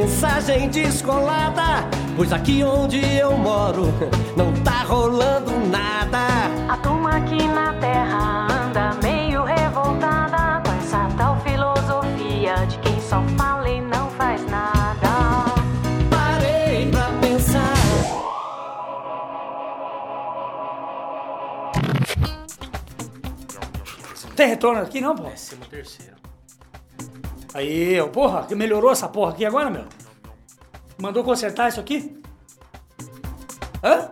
mensagem descolada. Pois aqui onde eu moro não tá rolando nada. A turma aqui na terra anda meio revoltada com essa tal filosofia de quem só fala e não faz nada. Parei pra pensar. Tem retorno aqui não, pô? Décimo terceiro. Aí, ó, porra, que melhorou essa porra aqui agora, meu? Mandou consertar isso aqui? Hã?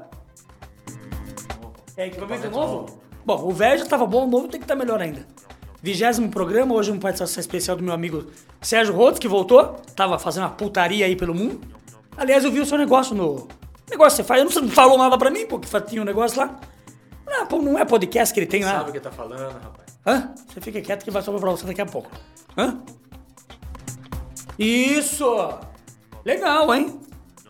É equipamento novo? Bom, o velho já tava bom, o novo tem que estar melhor ainda. Vigésimo programa, hoje uma participação especial do meu amigo Sérgio Rotos, que voltou. Tava fazendo uma putaria aí pelo mundo. Aliás, eu vi o seu negócio no... Negócio que você faz, eu não, você não falou nada pra mim, pô, que tinha um negócio lá. Ah, pô, não é podcast que ele tem lá. Sabe o que tá falando, rapaz? Hã? Você fica quieto que vai sobrar pra você daqui a pouco. Hã? Isso! Legal, hein?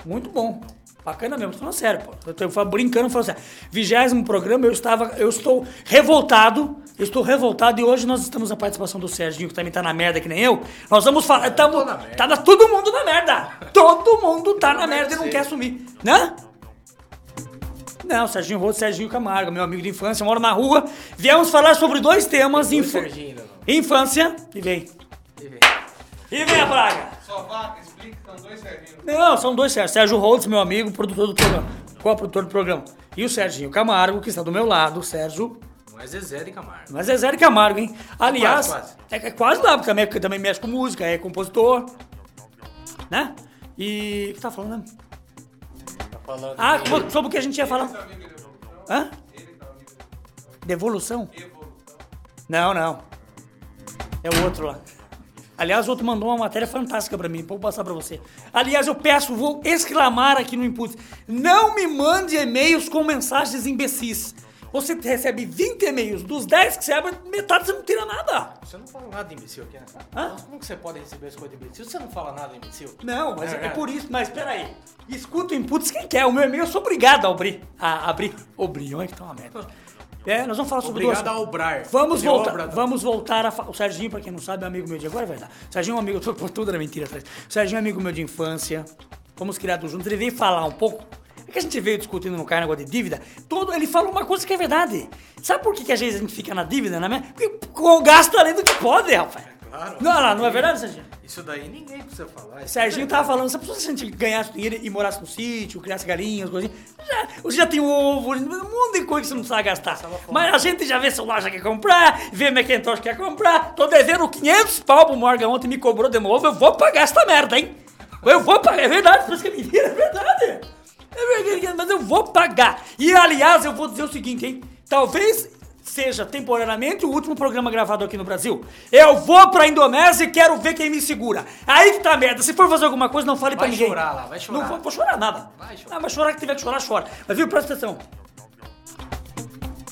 Muito bom. Bacana mesmo, tô falando sério, pô. Eu tô brincando, falando sério. Vigésimo programa, eu estava. Eu estou revoltado. Eu estou revoltado e hoje nós estamos na participação do Serginho, que também tá na merda que nem eu. Nós vamos falar. Tamo, na merda. tá na- todo mundo na merda! Todo mundo tá na merda e não quer assumir. Né? Não, Serginho Rodo, Serginho Camargo, meu amigo de infância, mora na rua. Viemos falar sobre dois temas. Serginho ainda não. Infância. E. E vem. E vem a praga. Só vaca, explica que são dois servinhos. Não, são dois Sérgio. Sérgio Holtz, meu amigo, produtor do programa. Co-produtor do programa. E o Serginho Camargo, que está do meu lado. O Sérgio. Não é Zezé de Camargo. Mas é Zé de Camargo, hein? Aliás, Quase, quase. É, é quase lá, porque também, também mexe com música, é compositor. Né? E. O que tá falando, né? Tá falando. Ah, como- sobre o que a gente ia falar. Hã? tá Devolução? evolução. Não, não. É o outro lá. Aliás, o outro mandou uma matéria fantástica pra mim, vou passar pra você. Aliás, eu peço, vou exclamar aqui no input. Não me mande e-mails com mensagens imbecis. Você recebe 20 e-mails, dos 10 que você abre, metade você não tira nada. Você não fala nada de imbecil aqui, né? Hã? Como que você pode receber as coisas de imbecil? Você não fala nada de imbecil? Não, mas é, verdade? por isso. Mas peraí. Escuta o inputs quem quer. O meu e-mail eu sou obrigado a abrir. A abrir. Abrir, olha que tá uma merda. É, nós vamos falar sobre Obrigado duas- a obrar. Vamos De voltar, obra, vamos voltar a fa- O Serginho, pra quem não sabe, é amigo meu de agora, é verdade. O Serginho é um amigo, tudo, tudo era mentira atrás. O Serginho é amigo meu de infância. Fomos criados juntos. Ele veio falar um pouco. É que a gente veio discutindo no cara negócio de dívida. Todo, ele falou uma coisa que é verdade. Sabe por que, que às vezes a gente fica na dívida, né? Porque gasta além do que pode, rapaz. Claro. Não, não, não é verdade, Serginho? Isso daí ninguém precisa falar. Isso Serginho é tava falando, se a gente ganhasse dinheiro e morasse no sítio, criasse galinhas, coisinha, já, você já tem ovo, um monte de coisa que você não precisa gastar. Mas a gente já vê celular, já quer comprar, vê Macintosh quer comprar, tô devendo 500 pau pro Morgan ontem, me cobrou de novo, eu vou pagar essa merda, hein? Eu vou pagar, é verdade, por isso que é mentira, é verdade. É verdade, mas eu vou pagar. E aliás, eu vou dizer o seguinte, hein? Talvez seja temporariamente o último programa gravado aqui no Brasil. Eu vou pra Indonésia e quero ver quem me segura. Aí que tá a merda. Se for fazer alguma coisa, não fale pra Vai ninguém. chorar lá, vai chorar. Não vou, vou chorar nada. Vai chorar. Ah, mas chorar que tiver que chorar, chora. Mas viu, presta atenção.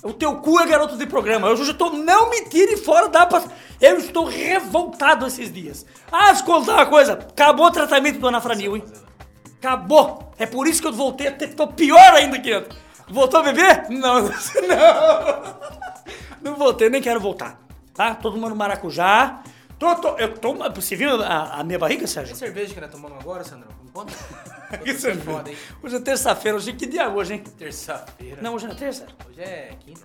O teu cu é garoto de programa. Eu já estou. Não me tire fora da. Eu estou revoltado esses dias. Ah, deixa eu contar uma coisa. Acabou o tratamento do Anafranil, hein? Acabou. É por isso que eu voltei a ter. Tô pior ainda aqui. Voltou a beber? Não, não. Não voltei, nem quero voltar. Tá? Todo mundo maracujá. Tô, tô, eu tô. Você viu a, a minha barriga, Sérgio? Que cerveja que nós tomamos agora, Sandrão? Me conta. Isso é foda, hein? Hoje é terça-feira, hoje que dia é hoje, hein? Terça-feira. Não, hoje não é terça. Hoje é quinta.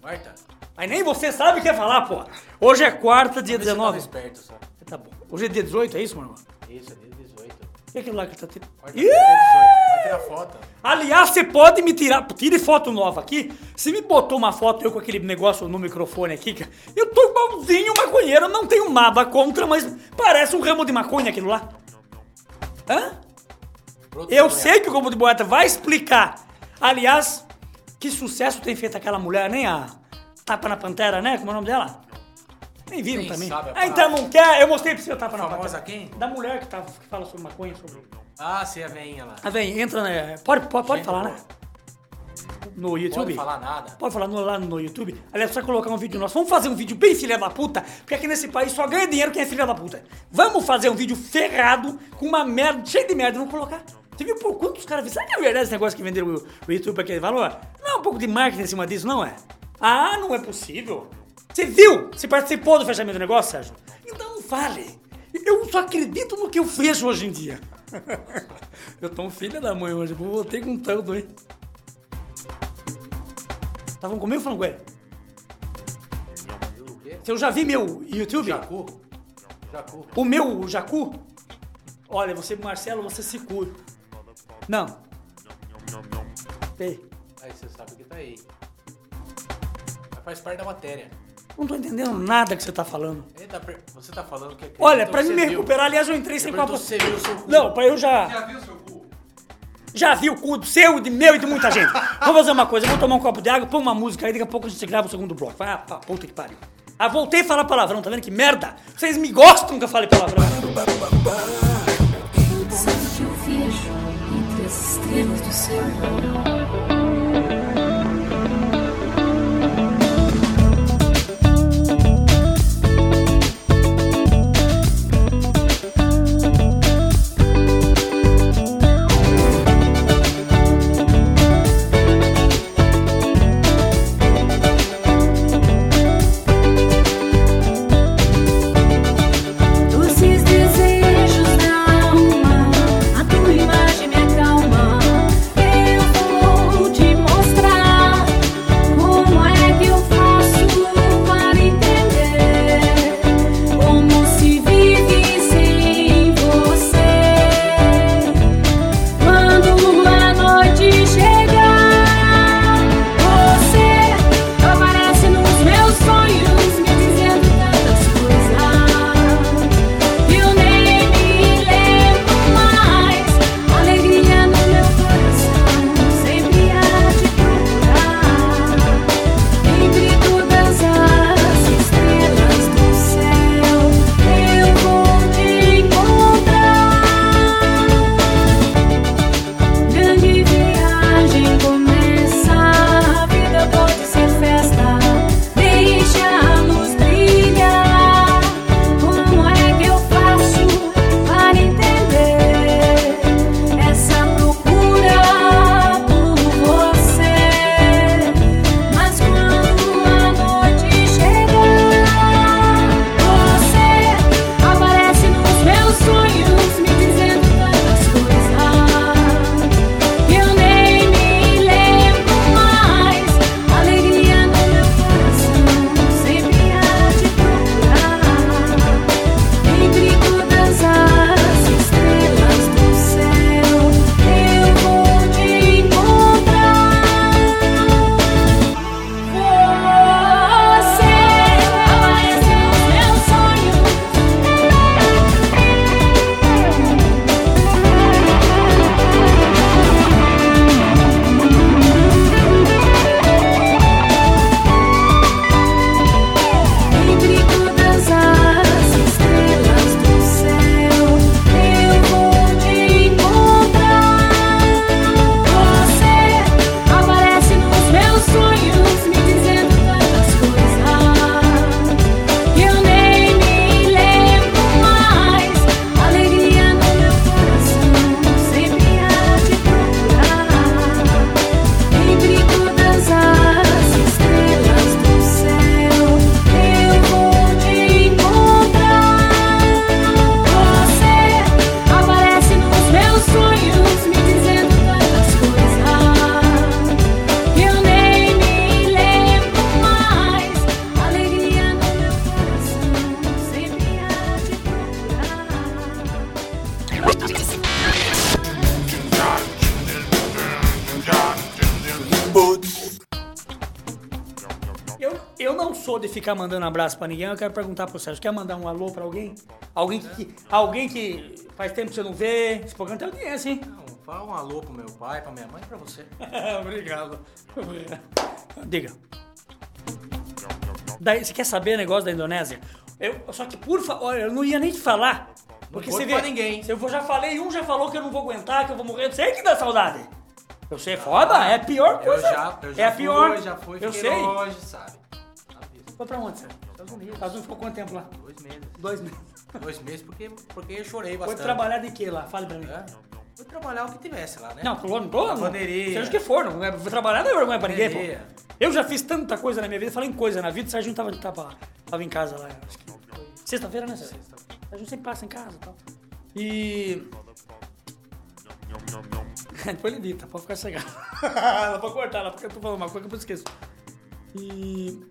Quarta. Mas nem você sabe o que é falar, pô. Hoje é quarta, dia tava 19. esperto só. Tá bom. Hoje é dia 18, é isso, meu irmão? Isso, é dia 18. E aquilo lá que tá tirando? Quarta-feira é 18. Tirar foto. Aliás, você pode me tirar. Tire foto nova aqui. Você me botou uma foto eu com aquele negócio no microfone aqui. cara. Eu tô igualzinho maconheiro, não tenho nada contra, mas parece um ramo de maconha aquilo lá. Hã? Produto Eu sei que o Globo de Boeta vai explicar. Aliás, que sucesso tem feito aquela mulher, nem a Tapa na Pantera, né? Como é o nome dela? Nem viram também. sabe ah, então não quer? Eu mostrei pra você o Tapa na Pantera. quem? Da mulher que, tá, que fala sobre maconha, sobre... Ah, sim, a veinha lá. Ah, vem, entra, né? Pode, pode, pode Gente falar, né? No YouTube? Pode falar nada. Pode falar no- lá no YouTube. Aliás, precisa colocar um vídeo nosso. Vamos fazer um vídeo bem filha da puta, porque aqui nesse país só ganha dinheiro quem é filha da puta. Vamos fazer um vídeo ferrado, com uma merda, cheio de merda, vamos colocar. Você viu por quantos caras viram? Será que é verdade esse negócio que venderam o, o YouTube pra aquele valor? Não é um pouco de marketing em cima disso, não é? Ah, não é possível. Você viu? Você participou do fechamento do negócio, Sérgio? Então não fale. Eu só acredito no que eu vejo hoje em dia. Eu tô um filho da mãe hoje, eu voltei com tanto, hein? Estavam comigo falando com ele? O quê? Você já vi meu YouTube? Jacu? Jacu. O meu, o Jacu? Olha, você, Marcelo, você se cura. Não. Ei, Aí você sabe que tá aí. Mas faz parte da matéria. Não tô entendendo nada que você tá falando. Per- Você tá falando que Olha, acredita pra mim me recuperar, aliás, eu entrei sem papo. você viu o seu cu. Não, pra eu já. Já viu seu cu? Já vi o cu do seu, de meu e de muita gente. Vamos fazer uma coisa, eu vou tomar um copo de água, põe uma música aí, daqui a pouco a gente grava o segundo bloco. Vai, ah, pá, puta que pariu. Ah, voltei a falar palavrão, tá vendo que merda? Vocês me gostam que eu fale palavrão. Sabe que eu vejo entre as estrelas do céu? Sou de ficar mandando abraço pra ninguém, eu quero perguntar pro Sérgio, quer mandar um alô pra alguém? Alguém que, alguém que faz tempo que você não vê? Esse programa tem audiência, hein? Não, fala um alô pro meu pai, pra minha mãe e pra você. Obrigado. Diga. Daí, você quer saber o negócio da Indonésia? Eu, só que, por favor, eu não ia nem te falar. Porque conta você vê, ninguém. Se eu já falei, um já falou que eu não vou aguentar, que eu vou morrer. Eu sei que dá saudade. Eu sei, é foda, é a pior Eu coisa. já, eu já é a fui, pior. já fui, Eu sei. longe, sabe? Foi pra onde, Sérgio? Estados Unidos. Estados Unidos ficou quanto tempo lá? Dois meses. Dois meses. Dois meses porque, porque eu chorei Foi bastante. trabalhar de quê lá? Fale pra mim. É? Trabalhar o que tivesse lá, né? Não, tô não tô. Lavanderia. Seja o que for, não é, vou trabalhar não é vergonha pra ninguém, pô. Eu já fiz tanta coisa na minha vida, falei em coisa na vida, o Sérgio tava, tava, tava em casa lá. acho que foi Sexta-feira, né, Sérgio? O Sérgio sempre passa em casa e tal. E. Depois ele edita, pode ficar cegado. Não pode cortar lá, porque eu tô falando uma coisa que eu esqueço. E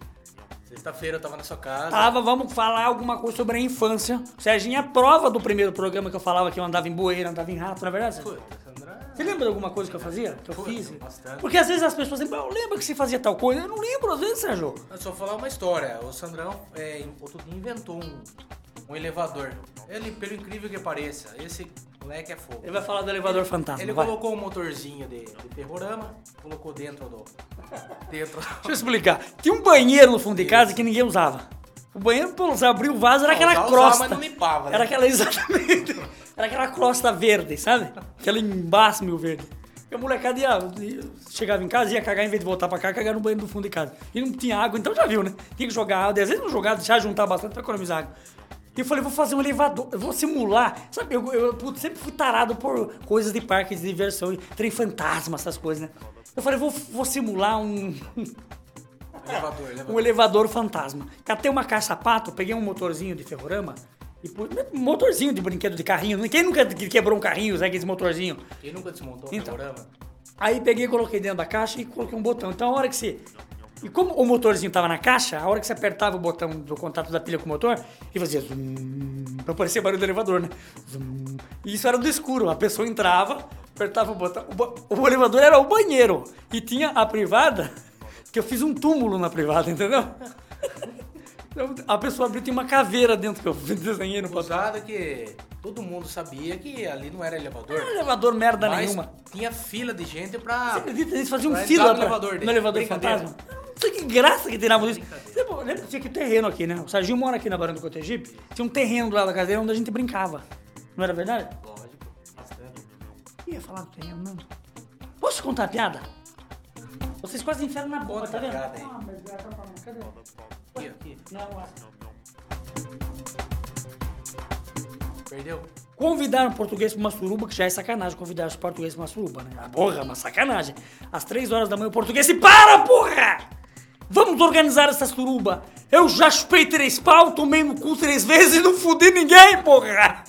Sexta-feira eu tava na sua casa. tava, vamos falar alguma coisa sobre a infância. Serginho, a prova do primeiro programa que eu falava que eu andava em bueira, andava em rato, não é verdade? Puta, Sandra. Você lembra de alguma coisa que eu fazia? Que eu Puta, fiz? bastante. Porque às vezes as pessoas sempre, eu lembro que você fazia tal coisa. Eu não lembro, às vezes, Sérgio. Eu só falar uma história. O Sandrão, é, outro dia, inventou um, um elevador. Ele, pelo incrível que pareça, esse moleque é fogo. Ele vai falar do elevador fantasma. Ele vai. colocou um motorzinho de, de ferrorama, colocou dentro do. Dentro. Deixa eu explicar. Tinha um banheiro no fundo de casa que ninguém usava. O banheiro, pô, você abriu o vaso, era Não, aquela usava, usava, crosta. mas não limpava, né? Era aquela, exatamente. Era aquela crosta verde, sabe? Aquele embasme verde. E a molecada ia, ia- chegava em casa, ia cagar, em vez de voltar pra cá, cagar no banheiro do fundo de casa. E não tinha água, então já viu, né? Tinha que jogar água. Às vezes não jogar, deixar juntar bastante pra economizar água. E eu falei, vou fazer um elevador, eu vou simular. Sabe, eu, eu putz, sempre fui tarado por coisas de parque de diversão, e trem fantasma, essas coisas, né? Eu falei, vou, vou simular um, Elevador, um elevador. elevador fantasma. Catei uma caça-pato, peguei um motorzinho de ferrorama e um motorzinho de brinquedo de carrinho. Quem nunca que- quebrou um carrinho, sabe aquele motorzinho? Quem nunca desmontou um Então. Aí peguei, coloquei dentro da caixa e coloquei um botão. Então a hora que você. E como o motorzinho tava na caixa, a hora que você apertava o botão do contato da pilha com o motor, ele fazia zoom, pra parecer barulho do elevador, né? Zoom. E isso era do escuro. A pessoa entrava, apertava o botão. O, o elevador era o banheiro. E tinha a privada, que eu fiz um túmulo na privada, entendeu? Então, a pessoa abriu, tinha uma caveira dentro que eu desenhei no papel. Usada que todo mundo sabia que ali não era elevador. Não era elevador merda mas nenhuma. tinha fila de gente pra. Você acredita? Eles faziam Pra fila no pra- elevador dele. no elevador fantasma. Não sei que graça que tiravam isso. Lembra, lembra que tinha aqui terreno aqui, né? O Serginho mora aqui na Barão do Cotegipe. Tinha um terreno do lado da casa dele onde a gente brincava. Não era verdade? Lógico. Ia falar do terreno, não. Posso contar a piada? Vocês quase enfiaram na boca, tá vendo? Ah, mas já tá falando. Cadê? Aqui, aqui. Não, lá. Perdeu? Convidaram português pra uma suruba, que já é sacanagem convidar os portugueses pra uma suruba, né? Ah, Porra, uma sacanagem. Às três horas da manhã o português se para, porra! Vamos organizar essa suruba. Eu já chupei três pau, tomei no cu três vezes e não fudi ninguém, porra!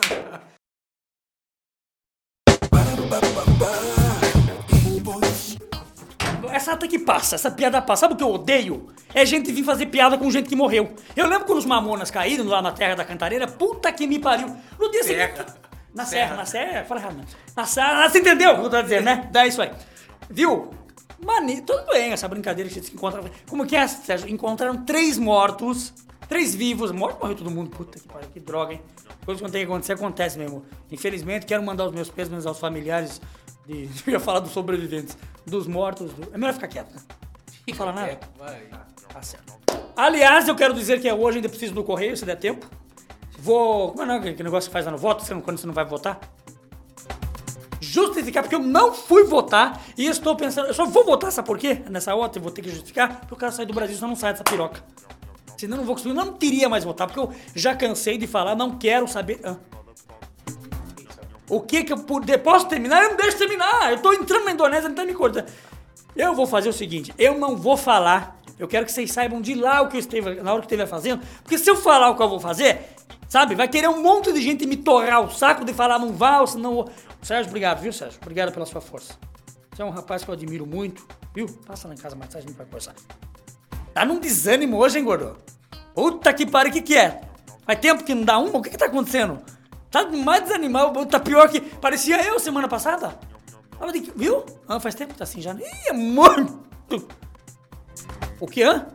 Até que passa, essa piada passa. Sabe o que eu odeio? É gente vir fazer piada com gente que morreu. Eu lembro quando os mamonas caíram lá na terra da cantareira, puta que me pariu. No dia seguinte. Na Serra. na serra, fala errado, né? Na serra, você entendeu o que eu tô dizendo, né? Dá isso aí. Viu? Mani, tudo bem, essa brincadeira que a gente se encontra. Como que é, Sérgio? Encontraram três mortos, três vivos. Morto morreu todo mundo. Puta que pariu, que droga, hein? Coisa que não tem que acontecer, acontece mesmo. Infelizmente, quero mandar os meus pêsames aos familiares de. Eu ia falar dos sobreviventes, dos mortos. Do... É melhor ficar quieto, né? Não fala nada? É, vai. Tá certo. Aliás, eu quero dizer que hoje ainda preciso do correio, se der tempo. Vou. Como é não, que negócio que faz lá no voto, quando você não vai votar? Justificar, porque eu não fui votar e estou pensando. Eu só vou votar, sabe por quê? Nessa hora eu vou ter que justificar, porque eu quero sair do Brasil, senão não sai dessa piroca. Senão eu não vou conseguir, não teria mais votar, porque eu já cansei de falar, não quero saber. Ah. O que que eu puder. Posso terminar? Eu não deixo terminar. Eu tô entrando na Indonésia, não tá me cortando. Eu vou fazer o seguinte: eu não vou falar. Eu quero que vocês saibam de lá o que eu esteve, na hora que eu estiver fazendo. Porque se eu falar o que eu vou fazer, sabe, vai querer um monte de gente me torrar o saco de falar não vá, ou senão. Sérgio, obrigado, viu, Sérgio? Obrigado pela sua força. Você é um rapaz que eu admiro muito, viu? Passa lá em casa mais tarde, a gente vai conversar. Tá num desânimo hoje, hein, gordo? Puta que pariu, o que que é? Faz tempo que não dá uma? O que que tá acontecendo? Tá mais desanimado, tá pior que... Parecia eu semana passada. Viu? Ah, faz tempo que tá assim já. Ih, é muito... O que, hã?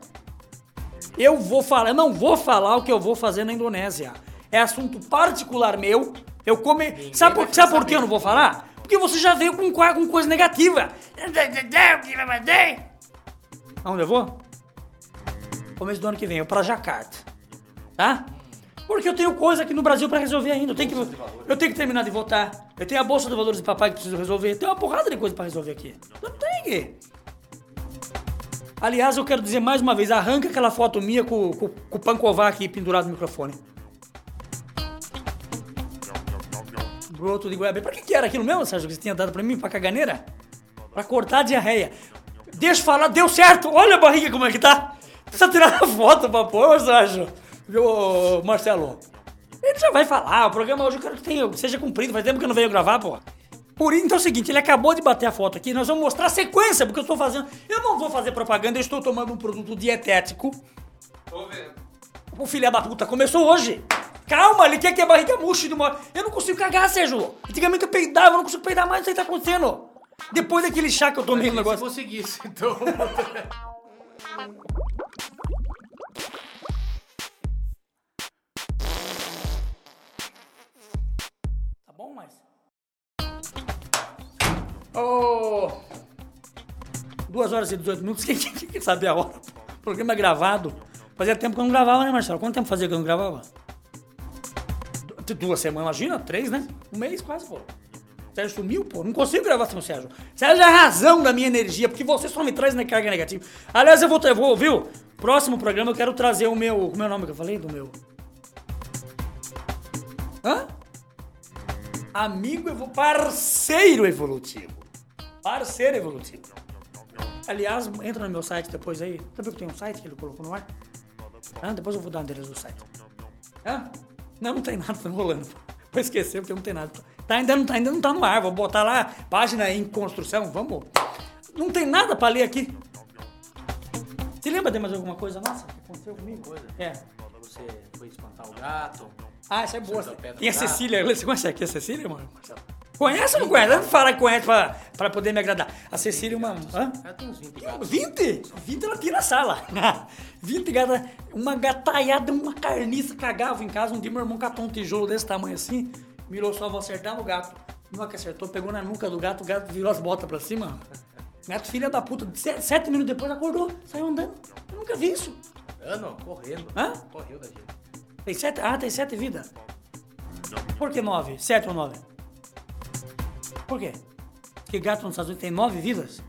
Eu vou falar, eu não vou falar o que eu vou fazer na Indonésia. É assunto particular meu. Eu come... Sabe por, sabe por que eu não vou falar? Porque você já veio com, com coisa negativa. Aonde eu vou? Começo do ano que vem, eu pra Jacarta. Tá? Porque eu tenho coisa aqui no Brasil pra resolver ainda. Eu tenho, que, eu tenho que terminar de votar. Eu tenho a Bolsa de Valores de Papai que preciso resolver. Tem uma porrada de coisa pra resolver aqui. Não tem. Aliás, eu quero dizer mais uma vez, arranca aquela foto minha com, com, com o Pankovar aqui pendurado no microfone. Broto de goiaba. Pra que, que era aquilo mesmo, Sérgio, que você tinha dado pra mim, pra caganeira? Pra cortar a diarreia. Deixa eu falar, deu certo. Olha a barriga como é que tá. Precisa tirar a foto pra pôr, Sérgio. Viu, ô, Marcelo? Ele já vai falar. O programa hoje eu quero que tenha, seja cumprido. Faz tempo que eu não venho gravar, pô. Por então é o seguinte, ele acabou de bater a foto aqui, nós vamos mostrar a sequência, porque eu estou fazendo. Eu não vou fazer propaganda, eu estou tomando um produto dietético. Tô vendo. O filho da puta começou hoje. Calma, ele quer que a barriga murche de uma. Eu não consigo cagar, Sérgio. Antigamente eu peidava, eu não consigo peidar mais, não sei o que tá acontecendo. Depois daquele chá que eu tomei no Se negócio. conseguisse, então. Ô. Duas horas e 18 minutos, quem, quem, quem sabe a hora? Programa é gravado. Fazia tempo que eu não gravava, né, Marcelo? Quanto tempo fazia que eu não gravava? Du- Duas semanas, imagina? Três, né? Um mês quase, pô. Sérgio sumiu, pô. Não consigo gravar sem o Sérgio. Sérgio é a razão da minha energia, porque você só me traz na carga negativa. Aliás, eu vou, eu vou, viu? Próximo programa eu quero trazer o meu. Como é o nome que eu falei? Do meu. Hã? Amigo evo... parceiro evolutivo. Parceiro evolutivo. Aliás, entra no meu site depois aí. Sabe que tem um site que ele colocou no ar? Ah, depois eu vou dar o endereço do site. Hã? Não, não tem nada, tá enrolando. Vou esquecer porque não tem nada. Tá, ainda, não tá, ainda não tá no ar. Vou botar lá, página em construção. Vamos. Não tem nada pra ler aqui. Você lembra de mais alguma coisa nossa que aconteceu comigo? Coisa? É. Você foi espantar o gato. Ah, essa é boa. Acertou a. Cecília. Você conhece aqui a Cecília, mano? Conhece ou não conhece? Não fala que conhece pra, pra poder me agradar. A Cecília uma. Hã? Ela tem uns 20 gatos. 20? 20 ela tira a sala. 20 gata, uma gataiada, uma carniça cagava em casa. Um dia meu irmão catou um tijolo desse tamanho assim, mirou só, vou acertar no gato. Não que acertou, pegou na nuca do gato, o gato virou as botas pra cima. Gato filha da puta, sete, sete minutos depois acordou, saiu andando. Eu nunca vi isso. Ano, correndo. Hã? Correu da gente. Tem sete? Ah, tem sete vidas. Por que nove? Sete ou nove? Por quê? Porque gato nos Estados Unidos tem nove vidas?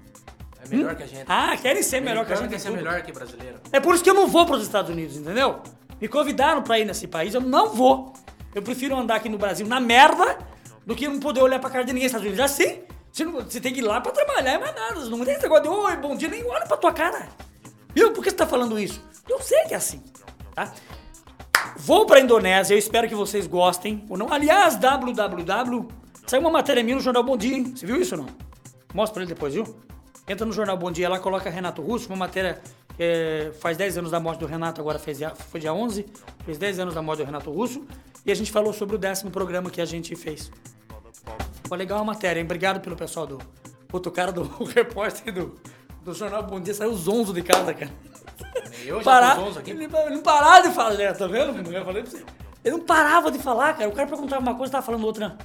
É melhor que a gente. Ah, querem ser melhor que a gente. quer ser tudo. melhor que brasileiro. É por isso que eu não vou para os Estados Unidos, entendeu? Me convidaram para ir nesse país, eu não vou. Eu prefiro andar aqui no Brasil na merda do que não poder olhar pra cara de ninguém nos Estados Unidos. Assim, você, não- você tem que ir lá pra trabalhar, é mais nada. Não tem esse negócio de oi, bom dia, nem olha pra tua cara. Viu? Por que você tá falando isso? Eu sei que é assim, tá? Vou pra Indonésia, eu espero que vocês gostem. Ou não. Aliás, www. Saiu uma matéria minha no Jornal Bom Dia, hein? Você viu isso ou não? Mostra pra ele depois, viu? Entra no Jornal Bom Dia lá, coloca Renato Russo, uma matéria é, faz 10 anos da morte do Renato, agora fez, foi dia 11, fez 10 anos da morte do Renato Russo, e a gente falou sobre o décimo programa que a gente fez. Foi legal a matéria, hein? Obrigado pelo pessoal do. Puto, o cara do repórter do, do Jornal Bom Dia saiu zonzo de casa, cara. Eu já Parar- zonzo aqui. Ele, ele não parava de falar, tá vendo? Eu falei pra você. Ele não parava de falar, cara. O cara perguntava uma coisa e tava falando outra.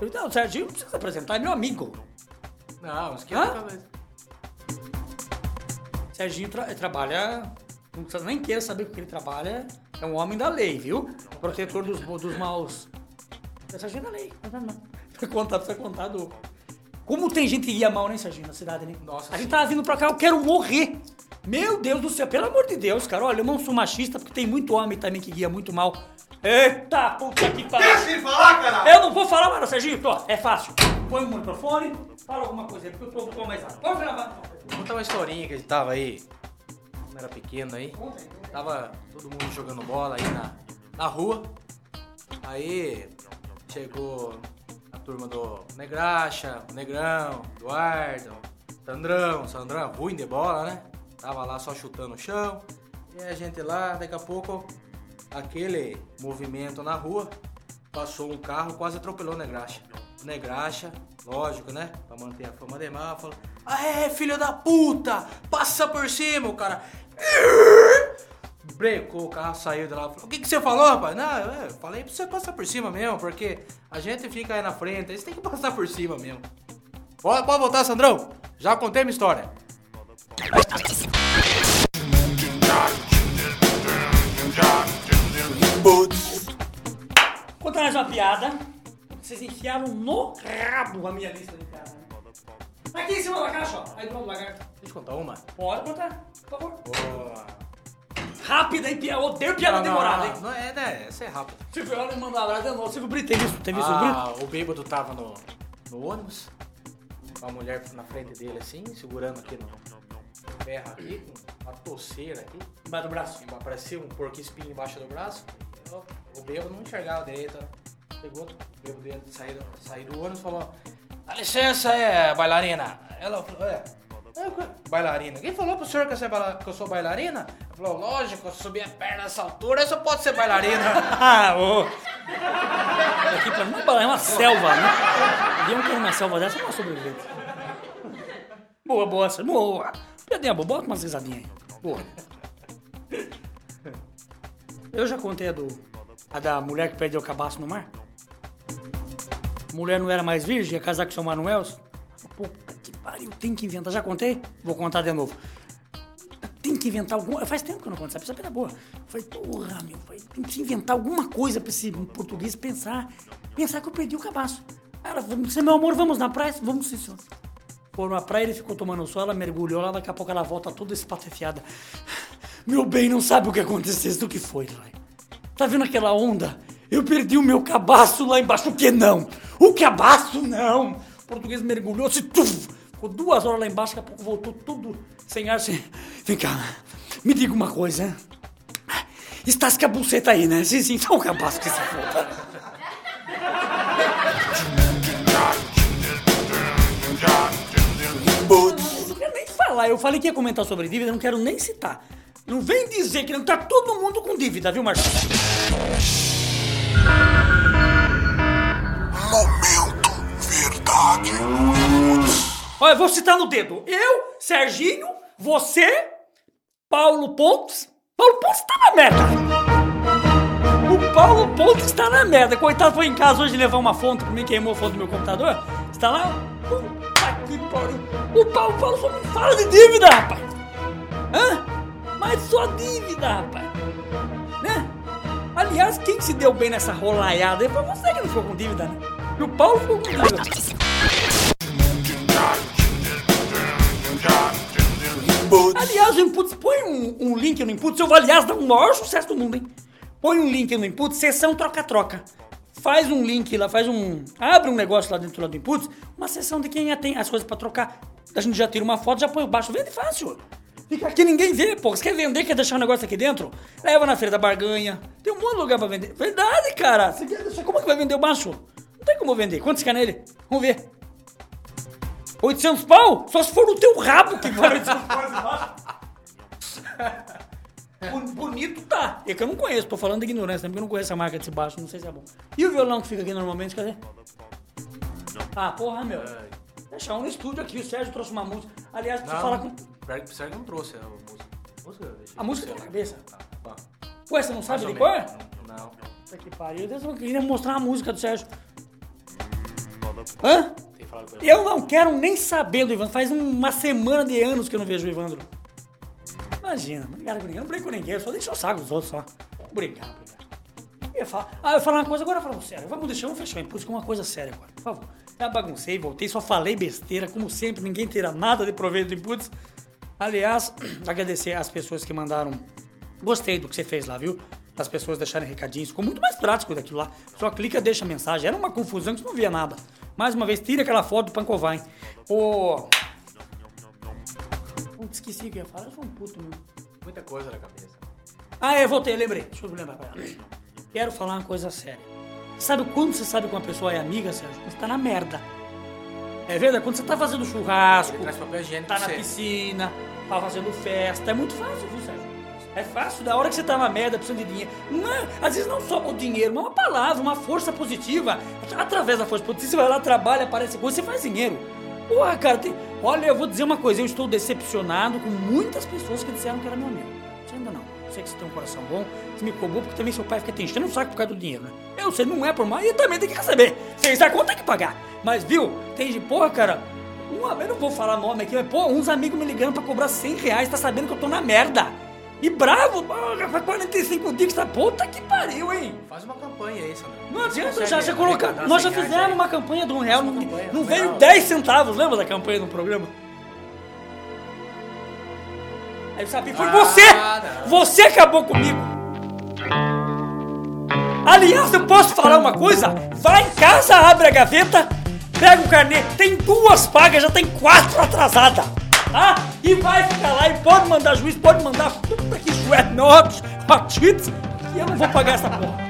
Eu falei, não, Serginho não precisa se apresentar, é meu amigo. Não, esquenta Hã? a cabeça. Serginho tra- trabalha. Não precisa nem queira saber o que ele trabalha. É um homem da lei, viu? Protetor dos, dos maus. É Serginho da lei. Não, não, não. Precisa contar, precisa contar do. Como tem gente que guia mal, né, Serginho, na cidade, né? Nossa A gente tava vindo pra cá, eu quero morrer. Meu Deus do céu, pelo amor de Deus, cara. Olha, eu não sou machista porque tem muito homem também que guia muito mal. Eita, puta que pariu. Deixa ele falar, caralho! Eu não vou falar mais, não, Serginho. Ó, é fácil. Põe o microfone, fala alguma coisa aí, porque eu tô, tô mais alto. Pode gravar. Vou contar uma historinha que a gente tava aí. Quando era pequeno aí. Tava todo mundo jogando bola aí na, na rua. Aí chegou a turma do Negraxa, o Negrão, Eduardo, Sandrão. Sandrão é ruim de bola, né? Tava lá só chutando o chão. E a gente lá, daqui a pouco, aquele movimento na rua, passou um carro, quase atropelou Negraxa. Negraxa, lógico, né? Pra manter a fama de mal, falou: Aê, filho da puta! Passa por cima, o cara. Brecou, o carro saiu de lá. Falou, o que, que você falou, rapaz? Não, eu falei pra você passar por cima mesmo, porque a gente fica aí na frente, você tem que passar por cima mesmo. Pode, pode voltar, Sandrão? Já contei minha história. Vou contar mais uma piada. Vocês enfiaram no rabo a minha lista de piada. né? Tá aqui em cima da caixa, ó. Aí do lado do lagarto. Deixa eu contar uma. Pode contar, por favor. Boa. Rápida e piada. Odeio piada demorada, não, hein? Não é, né? Essa é rápida. Silvio Ela me mandou um abraço de novo. Silvio Brito, tem visto? Tem visto o Brito? Ah, o bêbado tava no, no ônibus, com a mulher na frente dele assim, segurando aqui no ferro aqui, com uma toceira aqui. Embaixo do braço. Aparecia um porco espinho embaixo do braço. Eu- o bêbado não enxergava direito. né? Chegou, veio dentro, saiu, saiu do ônibus e falou: Dá licença, é bailarina. Ela falou: É. "É, Bailarina. Quem falou pro senhor que eu, sou baila- que eu sou bailarina? Ela falou, lógico, eu subi a perna nessa altura, eu só pode ser bailarina. Ah. Aqui pra mim é uma selva, né? Alguém que numa selva dessa não é sobrevivente. Boa, boa. Boa. Boa, bota umas risadinhas aí. Boa. Eu já contei a do. A da mulher que perdeu o cabaço no mar? Mulher não era mais virgem, ia casar com seu Manuel? Puta que pariu, tem que inventar. Já contei? Vou contar de novo. Tem que inventar alguma. Faz tempo que eu não conto essa pessoa é boa. Falei, porra, meu, tem que inventar alguma coisa pra esse português pensar. Pensar que eu perdi o cabaço. Ela falou, "Você, meu amor, vamos na praia? Vamos sim, senhor. Foram na praia, ele ficou tomando sol, ela mergulhou lá, daqui a pouco ela volta toda espatefiada. Meu bem, não sabe o que aconteceu, isso que foi, Lai. Tá vendo aquela onda? Eu perdi o meu cabaço lá embaixo. O que não? O cabaço não! O português mergulhou, se tuf, ficou duas horas lá embaixo, daqui a pouco voltou tudo sem ar. Sem... Vem cá, me diga uma coisa. Estás com a buceta aí, né? Sim, sim, então o cabaço que se foda. Eu nem falar. Eu falei que ia comentar sobre dívida, não quero nem citar. Não vem dizer que não tá todo mundo com dívida, viu, Marcelo? Momento Verdade Olha, eu vou citar no dedo. Eu, Serginho, você, Paulo Pontes. Paulo Pontes tá na merda. O Paulo Pontes tá na merda. Coitado, foi em casa hoje levar uma fonte pra mim, queimou a fonte do meu computador. Está lá? Puta que pariu. O Paulo, Paulo só me fala de dívida, rapaz. Hã? Mas só dívida, rapaz. Né? Aliás, quem se deu bem nessa rolaiada aí foi você que não ficou com dívida, né? E o Paulo ficou com dívida. Aliás, o Inputs, põe um, um link no Inputs. Eu vou, aliás, dar um maior sucesso do mundo, hein? Põe um link no Inputs, sessão troca-troca. Faz um link lá, faz um. Abre um negócio lá dentro lá do Inputs, uma sessão de quem tem as coisas pra trocar. A gente já tira uma foto, já põe o baixo. Vende fácil. Fica aqui, ninguém vê, pô. Você quer vender, quer deixar um negócio aqui dentro? Leva na feira da barganha. Tem um monte de lugar pra vender. Verdade, cara. Você quer deixar, como é que vai vender o baixo? Não tem como vender. Quanto você quer nele? Vamos ver. 800 pau? Só se for no teu rabo que vale 800 pau esse baixo. Bon- Bonito tá. É que eu não conheço, tô falando de ignorância, né? porque eu não conheço a marca desse baixo, não sei se é bom. E o violão que fica aqui normalmente, cadê? Ah, porra, meu. Deixa um no estúdio aqui, o Sérgio trouxe uma música. Aliás, preciso falar com. Será que não trouxe a música. A música tá na cabeça. Tá, tá. Ué, você não sabe de ou cor? menos. Não. Puta que pariu. Eu queria mostrar a música do Sérgio. Hã? Com ele. Eu não quero nem saber do Evandro. Faz um- uma semana de anos que eu não vejo o Evandro. Imagina, não com ninguém. Não brigo com ninguém. Eu só deixo o saco dos outros só. Obrigado, obrigado. Eu ia falar, ah, eu ia falar uma coisa agora falando sério. Vamos deixar, vamos fechar o impulso com uma coisa séria agora, por favor. Já baguncei, voltei, só falei besteira, como sempre, ninguém terá nada de proveito do inputs. Aliás, agradecer às pessoas que mandaram. Gostei do que você fez lá, viu? As pessoas deixarem recadinhos. Ficou muito mais prático daquilo lá. Só clica, deixa a mensagem. Era uma confusão que você não via nada. Mais uma vez, tira aquela foto do Pancovai. Ô. Putz, esqueci o que eu ia falar. Eu sou um puto mesmo. Muita coisa na cabeça. Ah, é, voltei, lembrei. Deixa eu lembrar. pera. Quero falar uma coisa séria. Sabe quando você sabe que uma pessoa é amiga, Sérgio? Você tá na merda. É verdade? Quando você tá fazendo churrasco, tá na piscina, tá fazendo festa. É muito fácil, viu, Sérgio? É fácil, da hora que você tá na merda, precisando de dinheiro. Não é- às vezes não só o dinheiro, mas uma palavra, uma força positiva. Através da força positiva, você vai lá, trabalha, aparece coisa, você faz dinheiro. Porra, cara, tem... olha, eu vou dizer uma coisa, eu estou decepcionado com muitas pessoas que disseram que era meu amigo. Você ainda não. Sei que você tem um coração bom, você me cobrou porque também seu pai fica te enchendo o saco por causa do dinheiro, né? Eu sei, não é por mal, e também tem que receber. Fez a conta tem que pagar. Mas, viu, tem de porra, cara, uma, eu não vou falar nome aqui, mas, pô, uns amigos me ligando pra cobrar 100 reais, tá sabendo que eu tô na merda. E bravo, porra, faz 45 dias que tá puta que pariu, hein? Faz uma campanha aí, Sandro. Não adianta, já, já colocar. Nós já 100 reais fizemos uma campanha de um real, não, não veio foi 10 centavos, lembra da campanha do programa? Aí eu sabia, foi Ah, você! não. Você acabou comigo! Aliás, eu posso falar uma coisa? Vai em casa, abre a gaveta, pega o carnê, tem duas pagas, já tem quatro atrasadas, tá? E vai ficar lá e pode mandar juiz, pode mandar puta que notes, patites, e eu não vou pagar essa porra.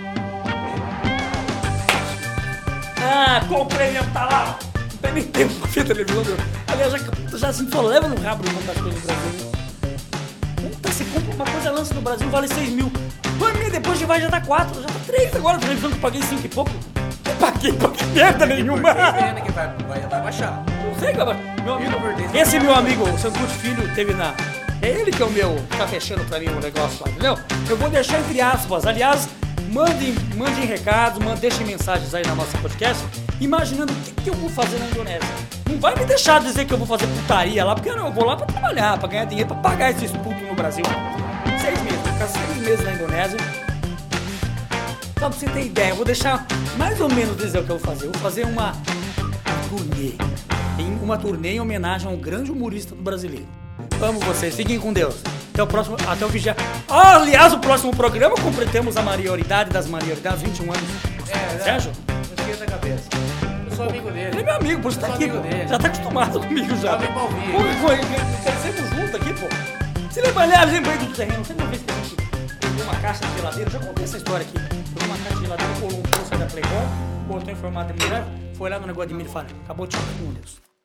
Ah, comprei mesmo, tá lá. Não tem nem tempo pra ver televisão. Aliás, já, já falou, leva no rabo de comprar as coisas no Brasil. Você compra uma coisa, lança no Brasil, vale 6 mil. Dois depois já vai, já tá 4, já tá 3 agora. Televisão que eu paguei 5 e pouco. Eu paguei, paguei merda nenhuma. Que vai, vai, vai baixar. Não sei, cara. Meu amigo, por dez. esse meu amigo, o Santucci Filho, teve na. É ele que é o meu. Tá fechando pra mim o negócio lá, entendeu? Eu vou deixar entre aspas. Aliás, mandem, mandem recados, deixem mensagens aí na nossa podcast, imaginando o que, que eu vou fazer na Indonésia. Não vai me deixar dizer que eu vou fazer putaria lá, porque eu vou lá pra trabalhar, pra ganhar dinheiro, pra pagar esses putos Brasil. Seis meses, vou ficar seis meses na Indonésia. Só pra você ter ideia, eu vou deixar mais ou menos dizer o que eu vou fazer. Eu vou fazer uma turnê. Em uma turnê em homenagem a um grande humorista do brasileiro. Amo vocês, fiquem com Deus. Até o próximo, até o vigésimo. Ah, aliás, o próximo programa completemos a maioridade das maioridades, 21 anos. É, Sérgio? Não esqueça a cabeça. Eu sou amigo Ele é dele. meu amigo, por isso tá aqui, dele. Já tá acostumado comigo já. Já vem pra ouvir. Pô, pô, crescemos juntos aqui, pô. Você lembra, aliás, lembrei do terreno. Você uma vez que a gente pegou uma caixa de geladeira, já contei essa história aqui. Pegou uma caixa de geladeira, colou um poço da Playboy, botou em formato de mulher, foi lá no negócio de milho e falou, acabou de com Deus.